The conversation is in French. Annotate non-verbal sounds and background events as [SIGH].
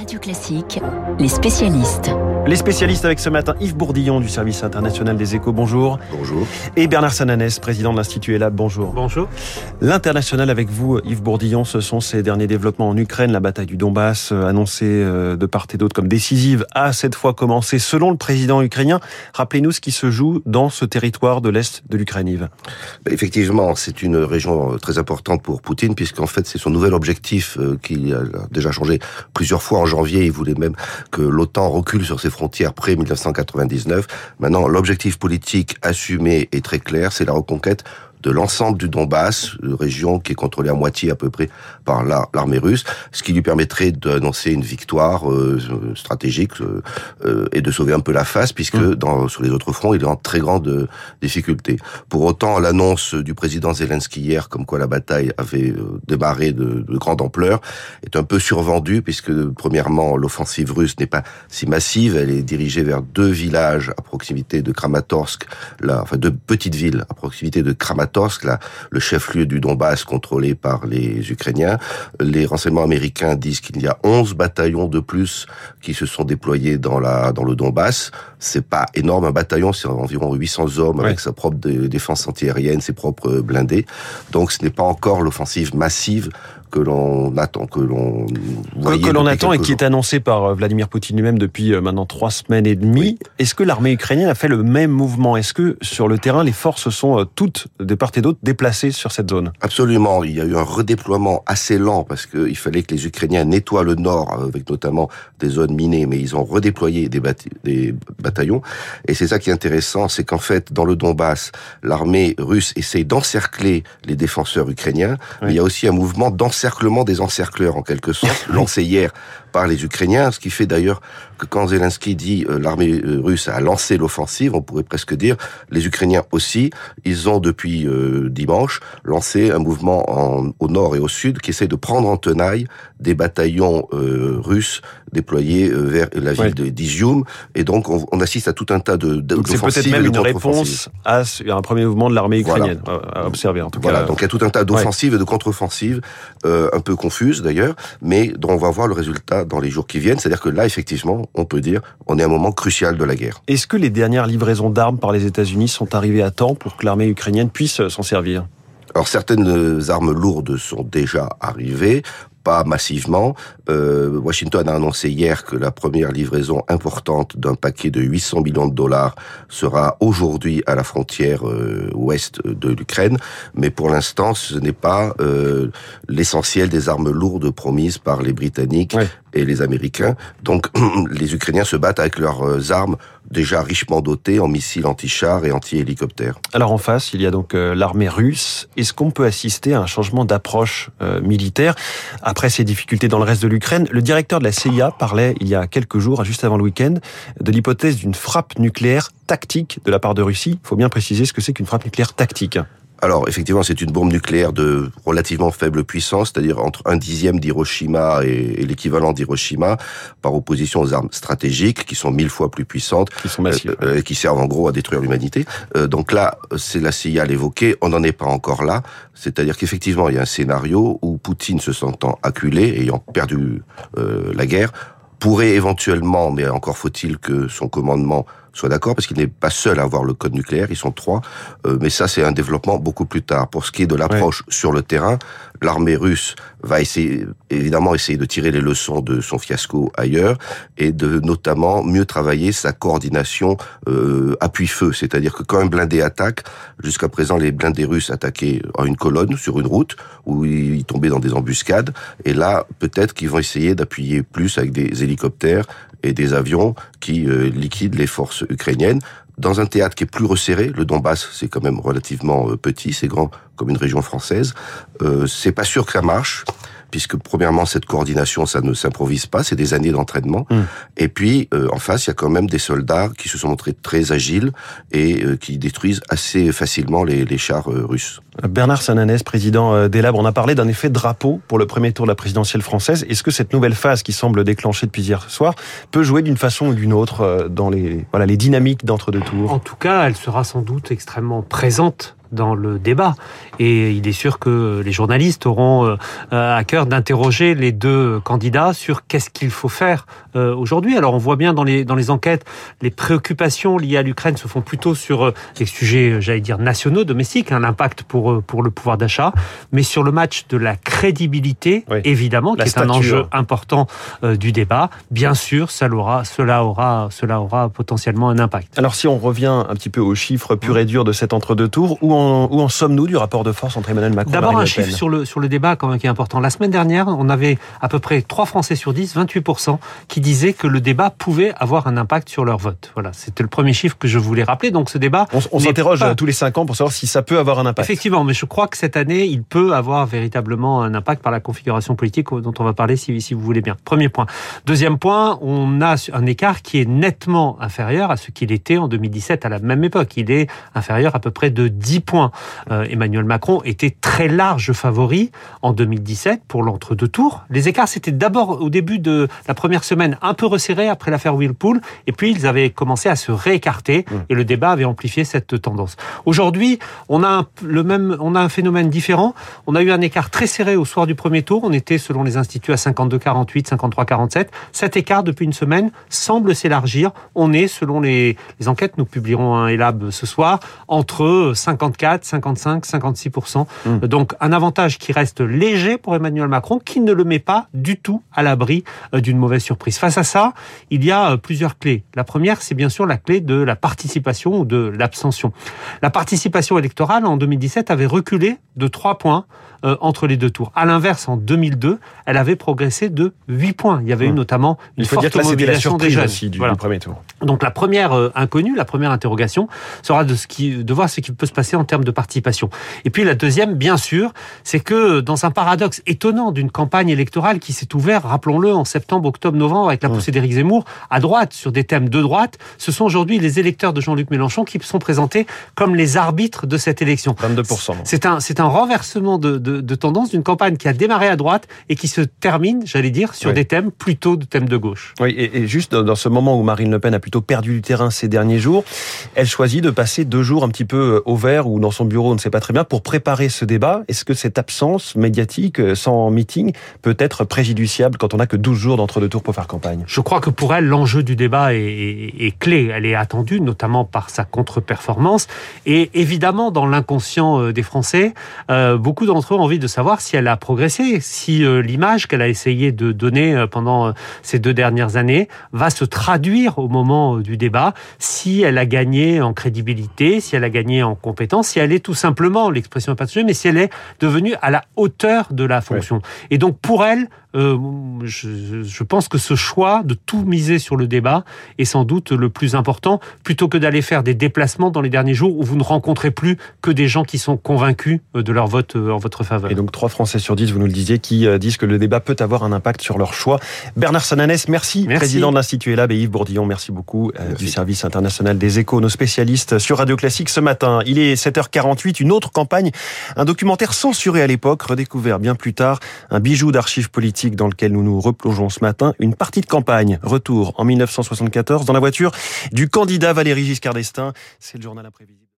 Radio Classique, les spécialistes. Les spécialistes avec ce matin Yves Bourdillon du service international des échos, bonjour. Bonjour. Et Bernard Sananès, président de l'Institut ELAB, bonjour. Bonjour. L'international avec vous, Yves Bourdillon, ce sont ces derniers développements en Ukraine, la bataille du Donbass, euh, annoncée euh, de part et d'autre comme décisive, a cette fois commencé selon le président ukrainien. Rappelez-nous ce qui se joue dans ce territoire de l'Est de l'Ukraine, Yves. Effectivement, c'est une région très importante pour Poutine, puisqu'en fait c'est son nouvel objectif euh, qui a déjà changé plusieurs fois en janvier. Il voulait même que l'OTAN recule sur ses frontières près 1999. Maintenant, l'objectif politique assumé est très clair, c'est la reconquête de l'ensemble du Donbass, région qui est contrôlée à moitié à peu près par l'armée russe, ce qui lui permettrait d'annoncer une victoire euh, stratégique euh, euh, et de sauver un peu la face, puisque mm. dans, sur les autres fronts, il est en très grande difficulté. Pour autant, l'annonce du président Zelensky hier, comme quoi la bataille avait démarré de, de grande ampleur, est un peu survendue, puisque premièrement, l'offensive russe n'est pas si massive, elle est dirigée vers deux villages à proximité de Kramatorsk, là, enfin deux petites villes à proximité de Kramatorsk, là, le chef-lieu du Donbass contrôlé par les Ukrainiens. Les renseignements américains disent qu'il y a 11 bataillons de plus qui se sont déployés dans la dans le Donbass. C'est pas énorme un bataillon, c'est environ 800 hommes avec sa propre défense antiaérienne, ses propres blindés. Donc ce n'est pas encore l'offensive massive que l'on attend, que l'on que l'on attend et qui est annoncé par euh, Vladimir Poutine lui-même depuis euh, maintenant trois semaines et demie. Est-ce que l'armée ukrainienne a fait le même mouvement? Est-ce que sur le terrain, les forces sont euh, toutes de part et d'autre déplacées sur cette zone? Absolument. Il y a eu un redéploiement assez lent parce qu'il fallait que les Ukrainiens nettoient le nord avec notamment des zones minées, mais ils ont redéployé des, des bataillons. Et c'est ça qui est intéressant, c'est qu'en fait, dans le Donbass, l'armée russe essaye d'encercler les défenseurs ukrainiens. Mais il y a aussi un mouvement d'encerclement encerclement des encercleurs, en quelque sorte, [LAUGHS] lancé hier par les Ukrainiens, ce qui fait d'ailleurs que quand Zelensky dit euh, l'armée euh, russe a lancé l'offensive, on pourrait presque dire les Ukrainiens aussi, ils ont depuis euh, dimanche lancé un mouvement en, au nord et au sud qui essaie de prendre en tenaille des bataillons russes déployés vers la ville de d'Izium, et donc on, on, assiste à tout un tas de C'est peut-être même une réponse à un premier mouvement de l'armée ukrainienne à observer en tout voilà, donc il y a tout un tas d'offensives et de contre-offensives un peu confuses d'ailleurs, mais dont on va voir le résultat dans les jours qui viennent. C'est-à-dire que là, effectivement, on peut dire, on est à un moment crucial de la guerre. Est-ce que les dernières livraisons d'armes par les États-Unis sont arrivées à temps pour que l'armée ukrainienne puisse s'en servir? Alors certaines armes lourdes sont déjà arrivées pas massivement. Euh, Washington a annoncé hier que la première livraison importante d'un paquet de 800 millions de dollars sera aujourd'hui à la frontière euh, ouest de l'Ukraine, mais pour l'instant, ce n'est pas euh, l'essentiel des armes lourdes promises par les Britanniques et les Américains. Donc [CLEARS THROAT] les Ukrainiens se battent avec leurs armes déjà richement dotées en missiles anti-chars et anti-hélicoptères. Alors en face, il y a donc l'armée russe. Est-ce qu'on peut assister à un changement d'approche militaire? Après ces difficultés dans le reste de l'Ukraine, le directeur de la CIA parlait il y a quelques jours, juste avant le week-end, de l'hypothèse d'une frappe nucléaire tactique de la part de Russie. Il faut bien préciser ce que c'est qu'une frappe nucléaire tactique. Alors effectivement, c'est une bombe nucléaire de relativement faible puissance, c'est-à-dire entre un dixième d'Hiroshima et, l'équivalent d'Hiroshima, par opposition aux armes stratégiques qui sont mille fois plus puissantes, qui sont massives, euh, euh, qui servent en gros à détruire l'humanité. Euh, donc là, c'est la CIA l'évoquer. On n'en est pas encore là. C'est-à-dire qu'effectivement, il y a un scénario où Poutine se sentant acculé, ayant perdu la guerre, pourrait éventuellement, mais encore faut-il que son commandement soit d'accord, parce qu'il n'est pas seul à avoir le code nucléaire, ils sont trois, euh, mais ça c'est un développement beaucoup plus tard. Pour ce qui est de l'approche sur le terrain, l'armée russe va essayer, évidemment essayer de tirer les leçons de son fiasco ailleurs, et de notamment mieux travailler sa coordination euh, appui-feu, c'est-à-dire que quand un blindé attaque, jusqu'à présent les blindés russes attaquaient en une colonne sur une route, où ils tombaient dans des embuscades, et là peut-être qu'ils vont essayer d'appuyer plus avec des hélicoptères et des avions qui euh, liquident les forces ukrainiennes dans un théâtre qui est plus resserré. Le Donbass, c'est quand même relativement euh, petit, c'est grand comme une région française. Euh, c'est pas sûr que ça marche puisque premièrement cette coordination ça ne s'improvise pas, c'est des années d'entraînement. Hmm. Et puis euh, en face il y a quand même des soldats qui se sont montrés très agiles et euh, qui détruisent assez facilement les, les chars euh, russes. Bernard Sananès, président d'Elab, on a parlé d'un effet drapeau pour le premier tour de la présidentielle française. Est-ce que cette nouvelle phase qui semble déclencher depuis hier soir peut jouer d'une façon ou d'une autre dans les voilà les dynamiques d'entre deux tours? En tout cas, elle sera sans doute extrêmement présente dans le débat. Et il est sûr que les journalistes auront euh, à cœur d'interroger les deux candidats sur qu'est-ce qu'il faut faire euh, aujourd'hui. Alors on voit bien dans les, dans les enquêtes, les préoccupations liées à l'Ukraine se font plutôt sur euh, les sujets, j'allais dire, nationaux, domestiques, hein, l'impact pour, pour le pouvoir d'achat, mais sur le match de la crédibilité, évidemment, qui est un enjeu important du débat. Bien sûr, ça aura, cela, aura, cela aura potentiellement un impact. Alors si on revient un petit peu aux chiffres purs et durs de cet entre-deux tours, où en, où en sommes-nous du rapport de force entre Emmanuel Macron et D'abord un chiffre sur le, sur le débat quand même qui est important. La semaine dernière, on avait à peu près 3 Français sur 10, 28%, qui disaient que le débat pouvait avoir un impact sur leur vote. Voilà, c'était le premier chiffre que je voulais rappeler. Donc ce débat... On, s'interroge tous les 5 ans pour savoir si ça peut avoir un impact. Effectivement, mais je crois que cette année, il peut avoir véritablement un impact par la configuration politique dont on va parler si, si vous voulez bien. Premier point. Deuxième point, on a un écart qui est nettement inférieur à ce qu'il était en 2017 à la même époque. Il est inférieur à peu près de 10 points. Euh, Emmanuel Macron était très large favori en 2017 pour l'entre-deux tours. Les écarts, c'était d'abord au début de la première semaine un peu resserré après l'affaire Whirlpool, et puis ils avaient commencé à se réécarter, mmh. et le débat avait amplifié cette tendance. Aujourd'hui, on a un, le même, on a un phénomène différent. On a eu un écart très serré au soir du premier tour. On était, selon les instituts, à 52-48, 53-47. Cet écart, depuis une semaine, semble s'élargir. On est, selon les, les enquêtes, nous publierons un ELAB ce soir, entre 54, 55, 56%. Donc un avantage qui reste léger pour Emmanuel Macron, qui ne le met pas du tout à l'abri euh, d'une mauvaise surprise. Face à ça, il y a euh, plusieurs clés. La première, c'est bien sûr la clé de la participation ou de l'abstention. La participation électorale en 2017 avait reculé de 3 points euh, entre les deux tours. À l'inverse, en 2002, elle avait progressé de 8 points. Il y avait eu notamment une forte mobilisation des jeunes. Aussi du, premier tour. Donc la première inconnue, la première interrogation sera de, ce qui, de voir ce qui peut se passer en termes de participation. Et puis la deuxième, bien sûr, c'est que dans un paradoxe étonnant d'une campagne électorale qui s'est ouverte, rappelons-le, en septembre, octobre, novembre, avec la poussée d'Éric Zemmour, à droite, sur des thèmes de droite, ce sont aujourd'hui les électeurs de Jean-Luc Mélenchon qui sont présentés comme les arbitres de cette élection. 22%. C'est un, c'est un renversement de, de, de tendance d'une campagne qui a démarré à droite et qui se termine, j'allais dire, sur des thèmes plutôt de thèmes de gauche. Oui, et, et juste dans ce moment où Marine Le Pen a plutôt perdu du terrain ces derniers jours, elle choisit de passer deux jours un petit peu au vert ou dans son bureau, on ne sait pas très bien, pour préparer ce débat. Est-ce que cette absence médiatique, euh, sans meeting, peut être préjudiciable quand on n'a que 12 jours d'entre-deux tours pour faire campagne? Je crois que pour elle, l'enjeu du débat est, clé. Elle est attendue, notamment par sa contre-performance. Et évidemment, dans l'inconscient euh, des Français, euh, beaucoup d'entre eux ont envie de savoir si elle a progressé, si l'image qu'elle a essayé de donner pendant ces deux dernières années va se traduire au moment du débat, si elle a gagné en crédibilité, si elle a gagné en compétence, si elle est tout simplement, l'expression n'est pas mais si elle est devenue à la hauteur de la fonction. Et donc pour elle, euh, je, je, pense que ce choix de tout miser sur le débat est sans doute le plus important, plutôt que d'aller faire des déplacements dans les derniers jours où vous ne rencontrez plus que des gens qui sont convaincus euh, de leur vote euh, en votre faveur. Et donc trois Français sur dix, vous nous le disiez, qui disent que le débat peut avoir un impact sur leur choix. Bernard Sananès, merci, merci. président de l'Institut ELAB et Yves Bourdillon, merci beaucoup du service international des échos, nos spécialistes sur Radio Classique ce matin. Il est 7h48, une autre campagne, un documentaire censuré à l'époque, redécouvert bien plus tard, un bijou d'archives politiques dans lequel nous nous replongeons ce matin, une partie de campagne. Retour en 1974 dans la voiture du candidat Valéry Giscard d'Estaing. C'est le journal imprévisible.